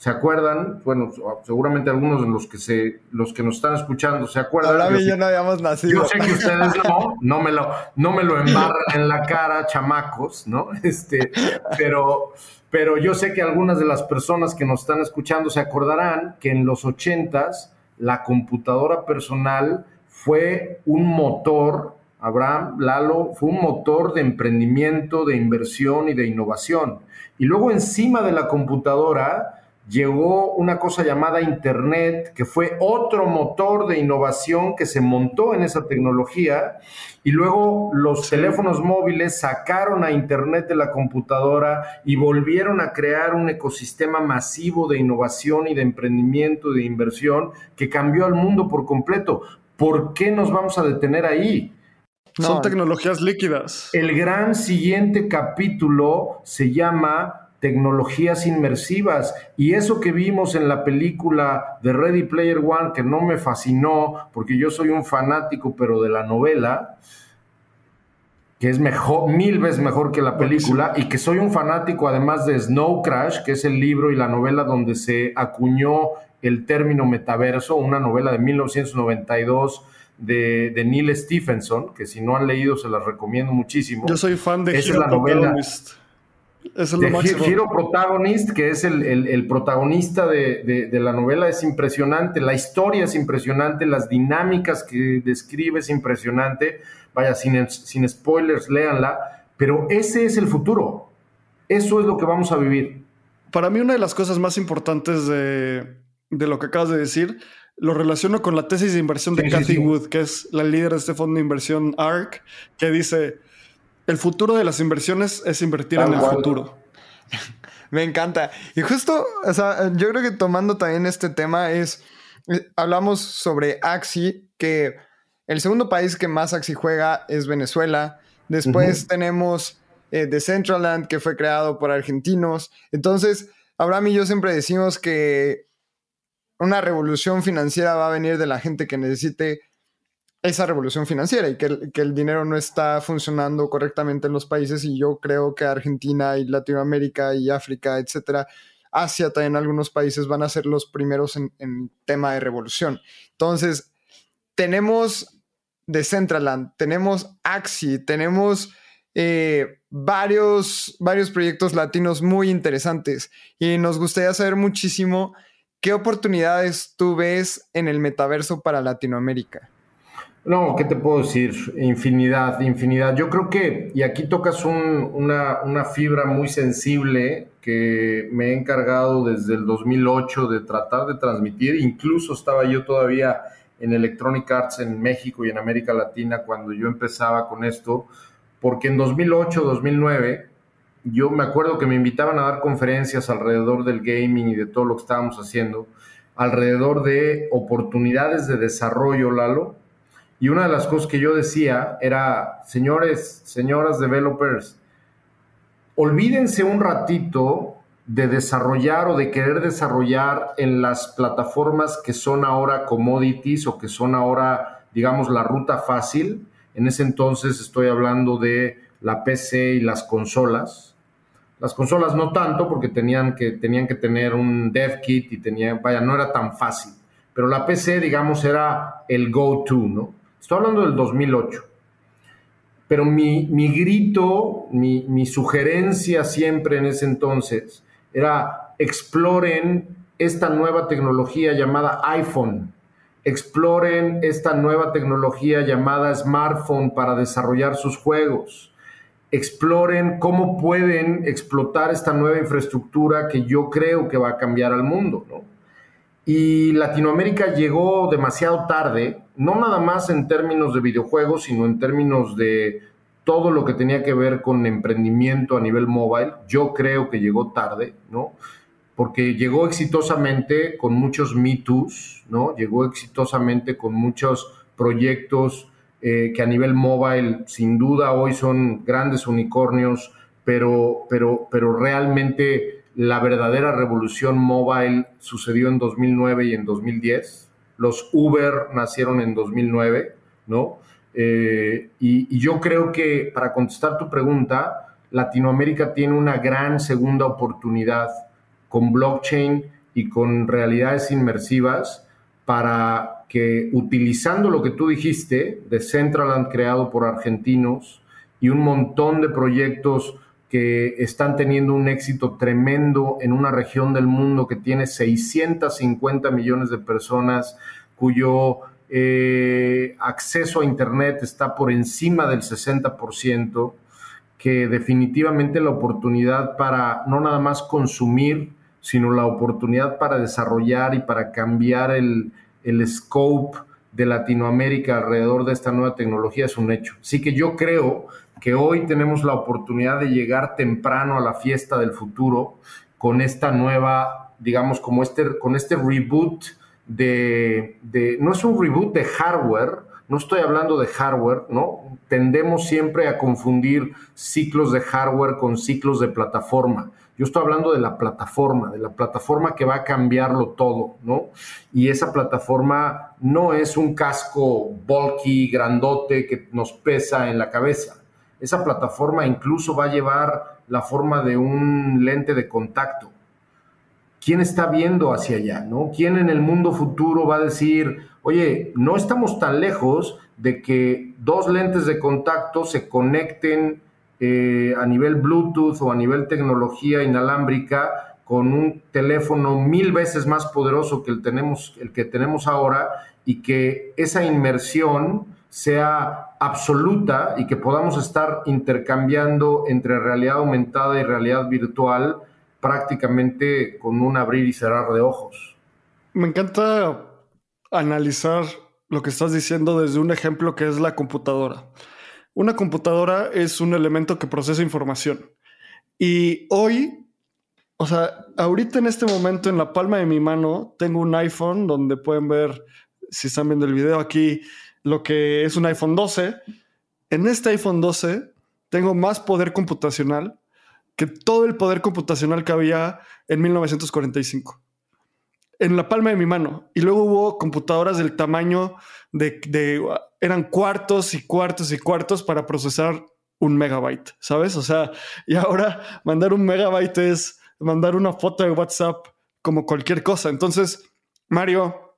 ¿Se acuerdan? Bueno, seguramente algunos de los que se, los que nos están escuchando se acuerdan. Ahora yo no habíamos nacido. Yo sé que ustedes no, no me lo, no me lo embarran en la cara, chamacos, ¿no? Este, pero, pero yo sé que algunas de las personas que nos están escuchando se acordarán que en los ochentas la computadora personal fue un motor, Abraham, Lalo, fue un motor de emprendimiento, de inversión y de innovación. Y luego encima de la computadora llegó una cosa llamada Internet, que fue otro motor de innovación que se montó en esa tecnología, y luego los teléfonos móviles sacaron a Internet de la computadora y volvieron a crear un ecosistema masivo de innovación y de emprendimiento, de inversión, que cambió al mundo por completo. ¿Por qué nos vamos a detener ahí? Son tecnologías líquidas. El gran siguiente capítulo se llama tecnologías inmersivas. Y eso que vimos en la película de Ready Player One, que no me fascinó, porque yo soy un fanático, pero de la novela, que es mejor, mil veces mejor que la película, y que soy un fanático además de Snow Crash, que es el libro y la novela donde se acuñó el término metaverso, una novela de 1992 de, de Neil Stephenson, que si no han leído se las recomiendo muchísimo. Yo soy fan de Esa es la novela. Eso es lo máximo. Hero Protagonist, que es el, protagonista de, la novela, es impresionante. La historia es impresionante, las dinámicas que describe es impresionante. Vaya, sin, sin spoilers, léanla. Pero ese es el futuro. Eso es lo que vamos a vivir. Para mí, una de las cosas más importantes de, lo que acabas de decir lo relaciono con la tesis de inversión de Cathy Wood, que es la líder de este fondo de inversión ARC, que dice el futuro de las inversiones es invertir en el futuro. Me encanta. Y justo, o sea, yo creo que tomando también este tema es, eh, hablamos sobre Axi, que el segundo país que más Axi juega es Venezuela. Después tenemos eh, Decentraland, que fue creado por argentinos. Entonces, Abraham y yo siempre decimos que una revolución financiera va a venir de la gente que necesite esa revolución financiera y que el, dinero no está funcionando correctamente en los países y yo creo que Argentina y Latinoamérica y África, etcétera, Asia también algunos países van a ser los primeros en, tema de revolución. Entonces, tenemos Decentraland, tenemos Axi, tenemos eh, varios, varios proyectos latinos muy interesantes y nos gustaría saber muchísimo qué oportunidades tú ves en el metaverso para Latinoamérica. No, ¿qué te puedo decir? Infinidad, infinidad. Yo creo que, y aquí tocas una, fibra muy sensible que me he encargado desde el 2008 de tratar de transmitir. Incluso estaba yo todavía en Electronic Arts en México y en América Latina cuando yo empezaba con esto, porque en 2008, 2009, yo me acuerdo que me invitaban a dar conferencias alrededor del gaming y de todo lo que estábamos haciendo, alrededor de oportunidades de desarrollo, Lalo, y una de las cosas que yo decía era, señores, señoras developers, olvídense un ratito de desarrollar o de querer desarrollar en las plataformas que son ahora commodities o que son ahora, digamos, la ruta fácil. En ese entonces estoy hablando de la PC y las consolas. Las consolas no tanto porque tenían que, tenían que tener un dev kit y tenían, vaya, no era tan fácil. Pero la PC, digamos, era el go-to, ¿no? Estoy hablando del 2008. Pero mi, grito, mi, mi, sugerencia siempre en ese entonces era exploren esta nueva tecnología llamada iPhone, exploren esta nueva tecnología llamada smartphone para desarrollar sus juegos, exploren cómo pueden explotar esta nueva infraestructura que yo creo que va a cambiar al mundo. ¿no? Y Latinoamérica llegó demasiado tarde, no nada más en términos de videojuegos, sino en términos de todo lo que tenía que ver con emprendimiento a nivel mobile. Yo creo que llegó tarde, ¿no? Porque llegó exitosamente con muchos Me ¿no? Llegó exitosamente con muchos proyectos eh, que a nivel mobile, sin duda, hoy son grandes unicornios, pero, pero, pero realmente la verdadera revolución mobile sucedió en 2009 y en 2010. Los Uber nacieron en 2009, ¿no? Eh, y, yo creo que para contestar tu pregunta, Latinoamérica tiene una gran segunda oportunidad con blockchain y con realidades inmersivas para que utilizando lo que tú dijiste de Centraland creado por argentinos y un montón de proyectos que están teniendo un éxito tremendo en una región del mundo que tiene 650 millones de personas, cuyo eh, acceso a Internet está por encima del 60%, que definitivamente la oportunidad para no nada más consumir, sino la oportunidad para desarrollar y para cambiar el, el scope de Latinoamérica alrededor de esta nueva tecnología es un hecho. Así que yo creo que hoy tenemos la oportunidad de llegar temprano a la fiesta del futuro con esta nueva, digamos, como este, con este reboot de, de, no es un reboot de hardware, no estoy hablando de hardware, ¿no? Tendemos siempre a confundir ciclos de hardware con ciclos de plataforma. Yo estoy hablando de la plataforma, de la plataforma que va a cambiarlo todo, ¿no? Y esa plataforma no es un casco bulky, grandote, que nos pesa en la cabeza esa plataforma incluso va a llevar la forma de un lente de contacto. ¿Quién está viendo hacia allá? ¿no? ¿Quién en el mundo futuro va a decir, oye, no estamos tan lejos de que dos lentes de contacto se conecten eh, a nivel Bluetooth o a nivel tecnología inalámbrica con un teléfono mil veces más poderoso que el, tenemos, el que tenemos ahora y que esa inmersión sea absoluta y que podamos estar intercambiando entre realidad aumentada y realidad virtual prácticamente con un abrir y cerrar de ojos. Me encanta analizar lo que estás diciendo desde un ejemplo que es la computadora. Una computadora es un elemento que procesa información. Y hoy, o sea, ahorita en este momento en la palma de mi mano tengo un iPhone donde pueden ver, si están viendo el video aquí, lo que es un iPhone 12. En este iPhone 12 tengo más poder computacional que todo el poder computacional que había en 1945. En la palma de mi mano. Y luego hubo computadoras del tamaño de, de eran cuartos y cuartos y cuartos para procesar un megabyte, ¿sabes? O sea, y ahora mandar un megabyte es mandar una foto de WhatsApp como cualquier cosa. Entonces, Mario,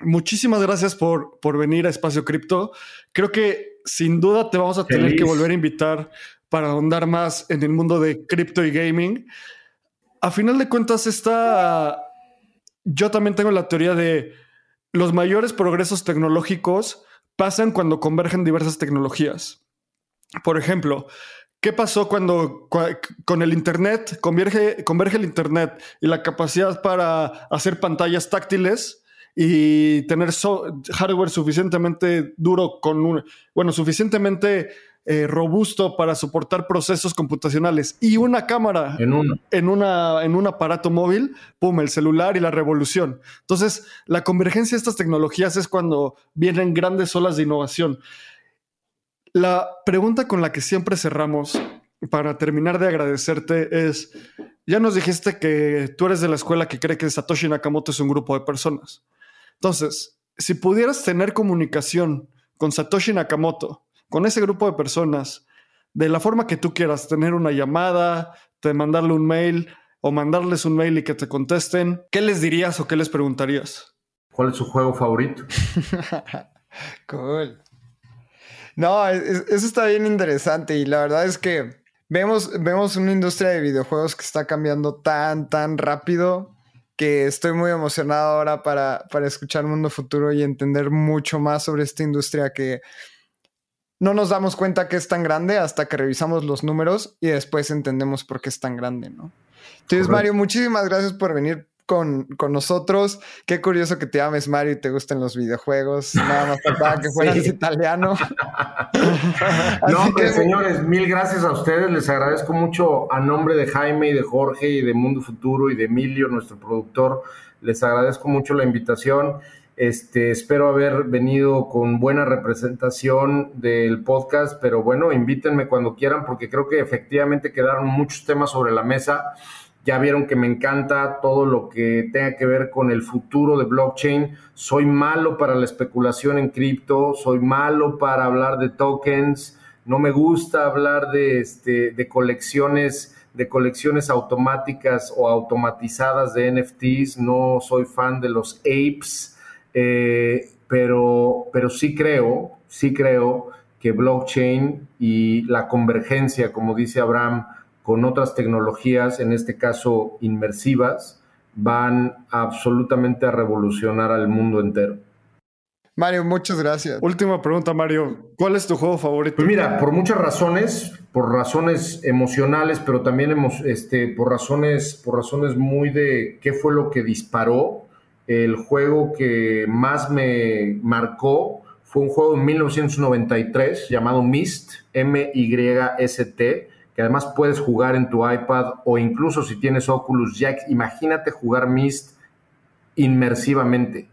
muchísimas gracias por, por venir a Espacio Cripto. Creo que sin duda te vamos a tener que volver a invitar para ahondar más en el mundo de cripto y gaming. A final de cuentas, está. Yo también tengo la teoría de los mayores progresos tecnológicos pasan cuando convergen diversas tecnologías. Por ejemplo, ¿qué pasó cuando con el Internet converge, converge el Internet y la capacidad para hacer pantallas táctiles? Y tener hardware suficientemente duro con un, bueno, suficientemente eh, robusto para soportar procesos computacionales y una cámara en, en, una, en un aparato móvil, pum, el celular y la revolución. Entonces, la convergencia de estas tecnologías es cuando vienen grandes olas de innovación. La pregunta con la que siempre cerramos para terminar de agradecerte es, ya nos dijiste que tú eres de la escuela que cree que Satoshi Nakamoto es un grupo de personas. Entonces, si pudieras tener comunicación con Satoshi Nakamoto, con ese grupo de personas de la forma que tú quieras, tener una llamada, de mandarle un mail o mandarles un mail y que te contesten, ¿qué les dirías o qué les preguntarías? ¿Cuál es su juego favorito? cool. No, eso está bien interesante y la verdad es que vemos, vemos una industria de videojuegos que está cambiando tan, tan rápido que estoy muy emocionado ahora para, para escuchar Mundo Futuro y entender mucho más sobre esta industria que no nos damos cuenta que es tan grande hasta que revisamos los números y después entendemos por qué es tan grande, ¿no? Entonces, Mario, muchísimas gracias por venir con, nosotros. Qué curioso que te llames Mario y te gusten los videojuegos. Nada más faltaba que fueras italiano. no, que... señores, mil gracias a ustedes. Les agradezco mucho a nombre de Jaime y de Jorge y de Mundo Futuro y de Emilio, nuestro productor. Les agradezco mucho la invitación. Este, espero haber venido con buena representación del podcast, pero bueno, invítenme cuando quieran porque creo que efectivamente quedaron muchos temas sobre la mesa. Ya vieron que me encanta todo lo que tenga que ver con el futuro de blockchain. Soy malo para la especulación en cripto, soy malo para hablar de tokens, no me gusta hablar de, este, de colecciones de colecciones automáticas o automatizadas de NFTs, no soy fan de los apes, eh, pero, pero sí creo, sí creo que blockchain y la convergencia, como dice Abraham, con otras tecnologías, en este caso inmersivas, van absolutamente a revolucionar al mundo entero. Mario, muchas gracias. Última pregunta, Mario. ¿Cuál es tu juego favorito? Pues mira, por muchas razones, por razones emocionales, pero también hemos, este, por razones, por razones muy de qué fue lo que disparó el juego que más me marcó fue un juego en 1993 llamado Myst, M-Y-S-T, que además puedes jugar en tu iPad o incluso si tienes Oculus Jack, imagínate jugar Myst inmersivamente.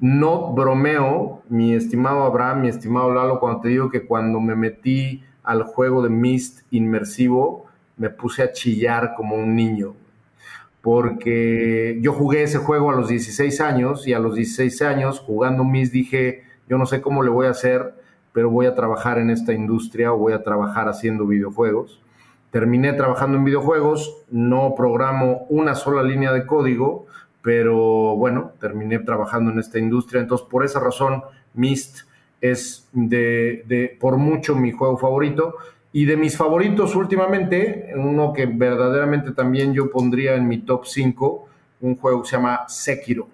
No bromeo, mi estimado Abraham, mi estimado Lalo, cuando te digo que cuando me metí al juego de Myst inmersivo, me puse a chillar como un niño porque yo jugué ese juego a los 16 años y a los 16 años jugando Miss dije, yo no sé cómo le voy a hacer, pero voy a trabajar en esta industria o voy a trabajar haciendo videojuegos. Terminé trabajando en videojuegos, no programo una sola línea de código, pero bueno, terminé trabajando en esta industria, entonces por esa razón Myst es de, de por mucho mi juego favorito Y de mis favoritos últimamente, uno que verdaderamente también yo pondría en mi top 5, un juego que se llama Sekiro.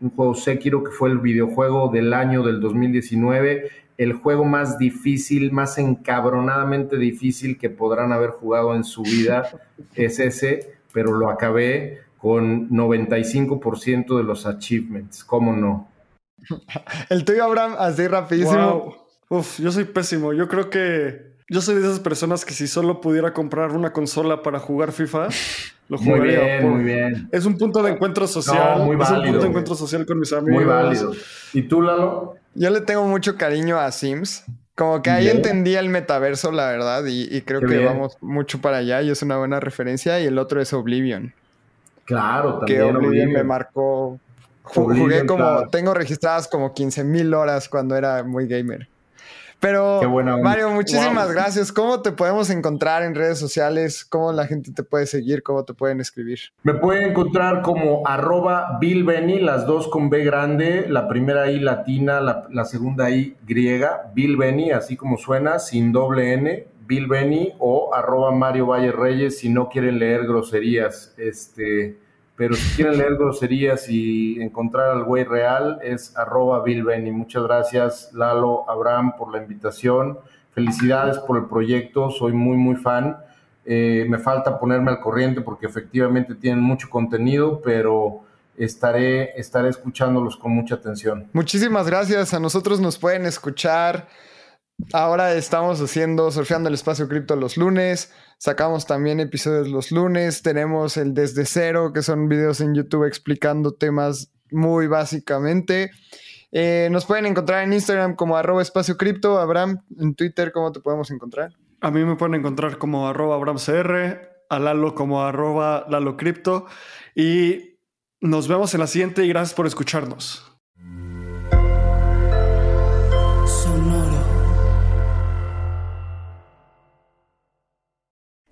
Un juego Sekiro que fue el videojuego del año del 2019, el juego más difícil, más encabronadamente difícil que podrán haber jugado en su vida es ese, pero lo acabé con 95% de los achievements, ¿cómo no? El tuyo, Abraham, así rapidísimo. Wow. Uf, yo soy pésimo. Yo creo que yo soy de esas personas que si solo pudiera comprar una consola para jugar FIFA, lo Muy jugaría. bien, por- muy bien. Es un punto de encuentro social. No, muy es un válido. punto de encuentro social con mis amigos. Muy válido. ¿Y tú, Lalo? Yo le tengo mucho cariño a Sims. Como que ahí Bien. entendí el metaverso, la verdad, y, y creo Qué que bien. vamos mucho para allá y es una buena referencia. Y el otro es Oblivion, Claro, que también. Oblivion, me marcó. Oblivion, Jugué como, claro. tengo registradas como 15 mil horas cuando era muy gamer. Pero. Mario, muchísimas Wow. gracias. ¿Cómo te podemos encontrar en redes sociales? ¿Cómo la gente te puede seguir? ¿Cómo te pueden escribir? Me pueden encontrar como arroba Bill Benny, las dos con B grande, la primera I latina, la, la segunda I griega, Bill Benny, así como suena, sin doble N, Bill Benny o arroba Mario Valle Reyes si no quieren leer groserías. Este, pero si quieren leer groserías y encontrar al güey real es arroba Bill Benny. Muchas gracias Lalo, Abraham por la invitación. Felicidades por el proyecto, soy muy muy fan. Eh, me falta ponerme al corriente porque efectivamente tienen mucho contenido, pero estaré, estaré escuchándolos con mucha atención. Muchísimas gracias. A nosotros nos pueden escuchar. Ahora estamos haciendo Surfeando el Espacio Cripto los lunes. Sacamos también episodios los lunes. Tenemos el Desde Cero, que son videos en YouTube explicando temas muy básicamente. Eh, nos pueden encontrar en Instagram como arroba espacio cripto. Abraham, en Twitter, ¿cómo te podemos encontrar? A mí me pueden encontrar como arroba AbramCR, a Lalo como arroba Lalo Cripto. Y nos vemos en la siguiente y gracias por escucharnos.